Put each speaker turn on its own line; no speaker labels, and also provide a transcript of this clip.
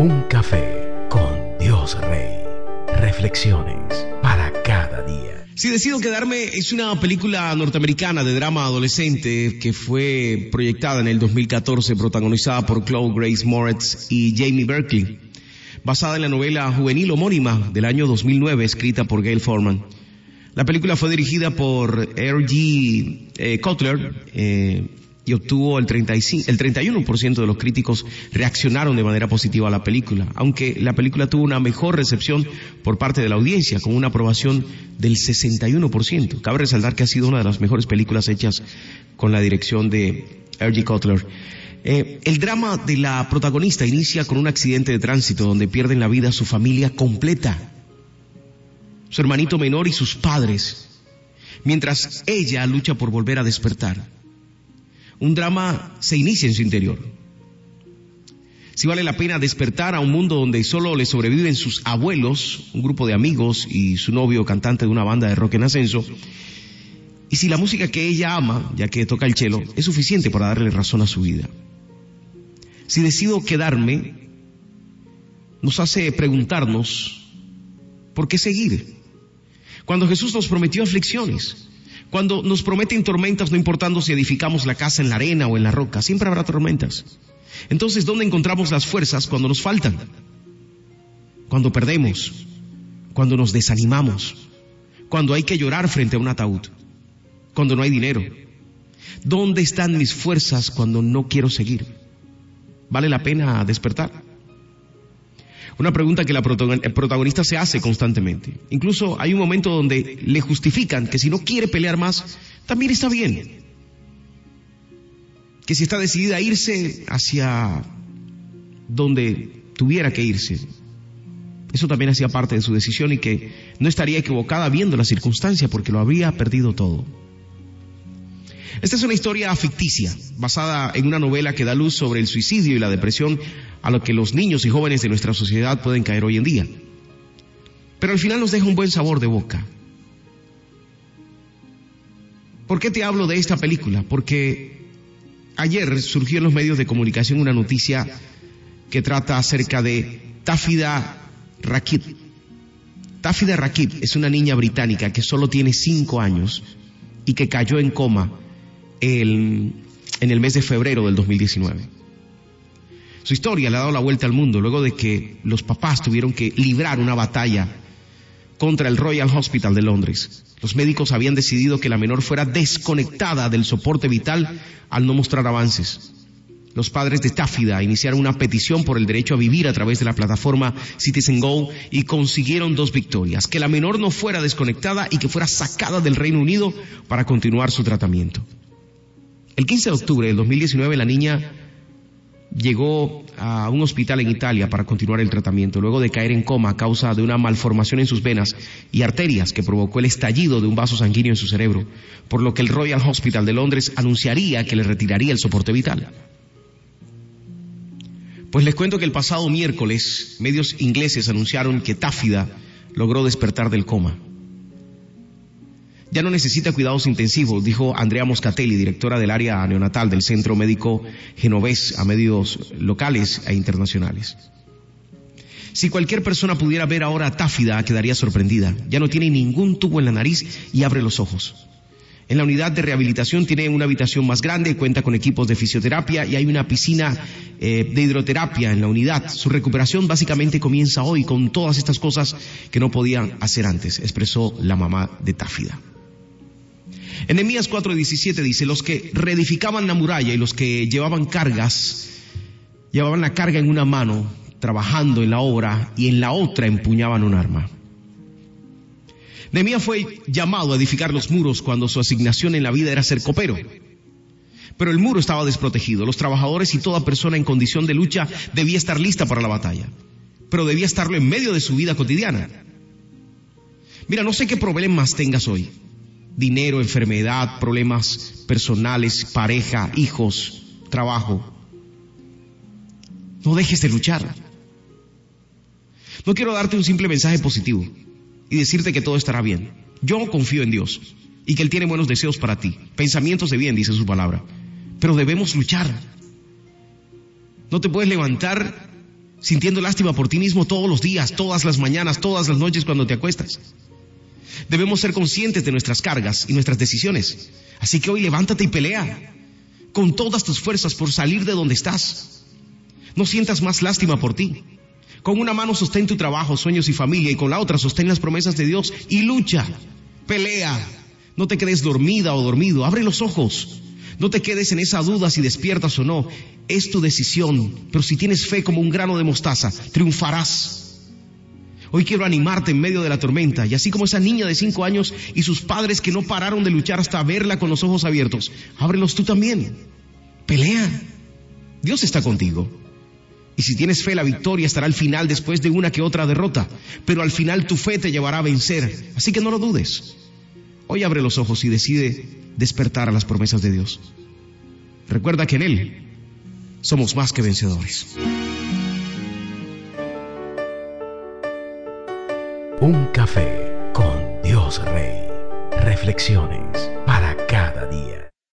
Un café con Dios Rey. Reflexiones para cada día.
Si decido quedarme, es una película norteamericana de drama adolescente que fue proyectada en el 2014, protagonizada por Chloe Grace Moretz y Jamie Berkeley, basada en la novela juvenil homónima del año 2009, escrita por Gail Forman. La película fue dirigida por R.G. Eh, Cutler eh, y obtuvo el, 35, el 31% de los críticos reaccionaron de manera positiva a la película, aunque la película tuvo una mejor recepción por parte de la audiencia, con una aprobación del 61%. Cabe resaltar que ha sido una de las mejores películas hechas con la dirección de R.G. Cutler. Eh, el drama de la protagonista inicia con un accidente de tránsito donde pierden la vida su familia completa, su hermanito menor y sus padres, mientras ella lucha por volver a despertar un drama se inicia en su interior. Si vale la pena despertar a un mundo donde solo le sobreviven sus abuelos, un grupo de amigos y su novio cantante de una banda de rock en ascenso, y si la música que ella ama, ya que toca el cello, es suficiente para darle razón a su vida. Si decido quedarme, nos hace preguntarnos, ¿por qué seguir? Cuando Jesús nos prometió aflicciones, cuando nos prometen tormentas, no importando si edificamos la casa en la arena o en la roca, siempre habrá tormentas. Entonces, ¿dónde encontramos las fuerzas cuando nos faltan? Cuando perdemos, cuando nos desanimamos, cuando hay que llorar frente a un ataúd, cuando no hay dinero. ¿Dónde están mis fuerzas cuando no quiero seguir? ¿Vale la pena despertar? Una pregunta que la protagonista se hace constantemente. Incluso hay un momento donde le justifican que si no quiere pelear más, también está bien. Que si está decidida a irse hacia donde tuviera que irse, eso también hacía parte de su decisión y que no estaría equivocada viendo la circunstancia porque lo habría perdido todo. Esta es una historia ficticia, basada en una novela que da luz sobre el suicidio y la depresión a lo que los niños y jóvenes de nuestra sociedad pueden caer hoy en día. Pero al final nos deja un buen sabor de boca. ¿Por qué te hablo de esta película? Porque ayer surgió en los medios de comunicación una noticia que trata acerca de Tafida Rakib. Tafida Rakib es una niña británica que solo tiene cinco años y que cayó en coma en el mes de febrero del 2019. Su historia le ha dado la vuelta al mundo luego de que los papás tuvieron que librar una batalla contra el Royal Hospital de Londres. Los médicos habían decidido que la menor fuera desconectada del soporte vital al no mostrar avances. Los padres de Táfida iniciaron una petición por el derecho a vivir a través de la plataforma Citizen Go y consiguieron dos victorias, que la menor no fuera desconectada y que fuera sacada del Reino Unido para continuar su tratamiento. El 15 de octubre del 2019 la niña llegó a un hospital en Italia para continuar el tratamiento, luego de caer en coma a causa de una malformación en sus venas y arterias que provocó el estallido de un vaso sanguíneo en su cerebro, por lo que el Royal Hospital de Londres anunciaría que le retiraría el soporte vital. Pues les cuento que el pasado miércoles medios ingleses anunciaron que Táfida logró despertar del coma. Ya no necesita cuidados intensivos, dijo Andrea Moscatelli, directora del área neonatal del Centro Médico Genovés a medios locales e internacionales. Si cualquier persona pudiera ver ahora a Táfida, quedaría sorprendida. Ya no tiene ningún tubo en la nariz y abre los ojos. En la unidad de rehabilitación tiene una habitación más grande, cuenta con equipos de fisioterapia y hay una piscina eh, de hidroterapia en la unidad. Su recuperación básicamente comienza hoy con todas estas cosas que no podían hacer antes, expresó la mamá de Táfida. En Nehemías 4:17 dice, los que reedificaban la muralla y los que llevaban cargas, llevaban la carga en una mano, trabajando en la obra, y en la otra empuñaban un arma. Nehemías fue llamado a edificar los muros cuando su asignación en la vida era ser copero. Pero el muro estaba desprotegido. Los trabajadores y toda persona en condición de lucha debía estar lista para la batalla. Pero debía estarlo en medio de su vida cotidiana. Mira, no sé qué problemas tengas hoy dinero, enfermedad, problemas personales, pareja, hijos, trabajo. No dejes de luchar. No quiero darte un simple mensaje positivo y decirte que todo estará bien. Yo confío en Dios y que Él tiene buenos deseos para ti, pensamientos de bien, dice su palabra. Pero debemos luchar. No te puedes levantar sintiendo lástima por ti mismo todos los días, todas las mañanas, todas las noches cuando te acuestas. Debemos ser conscientes de nuestras cargas y nuestras decisiones. Así que hoy levántate y pelea con todas tus fuerzas por salir de donde estás. No sientas más lástima por ti. Con una mano sostén tu trabajo, sueños y familia y con la otra sostén las promesas de Dios y lucha, pelea. No te quedes dormida o dormido, abre los ojos. No te quedes en esa duda si despiertas o no. Es tu decisión, pero si tienes fe como un grano de mostaza, triunfarás. Hoy quiero animarte en medio de la tormenta y así como esa niña de cinco años y sus padres que no pararon de luchar hasta verla con los ojos abiertos, ábrelos tú también. Pelea. Dios está contigo. Y si tienes fe, la victoria estará al final después de una que otra derrota. Pero al final tu fe te llevará a vencer. Así que no lo dudes. Hoy abre los ojos y decide despertar a las promesas de Dios. Recuerda que en Él somos más que vencedores.
Un café con Dios Rey. Reflexiones.